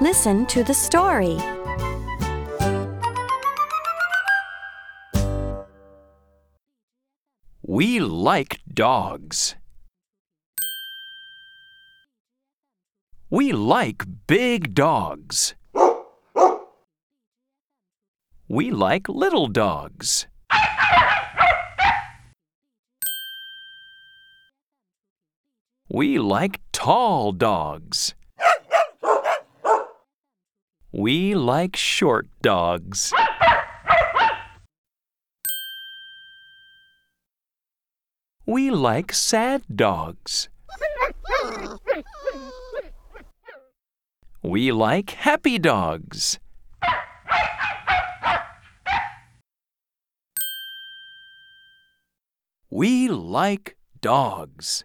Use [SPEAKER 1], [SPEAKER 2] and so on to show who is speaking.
[SPEAKER 1] Listen to the story.
[SPEAKER 2] We like dogs. We like big dogs. We like little dogs. We like tall dogs. We like short dogs. We like sad dogs. We like happy dogs. We like dogs.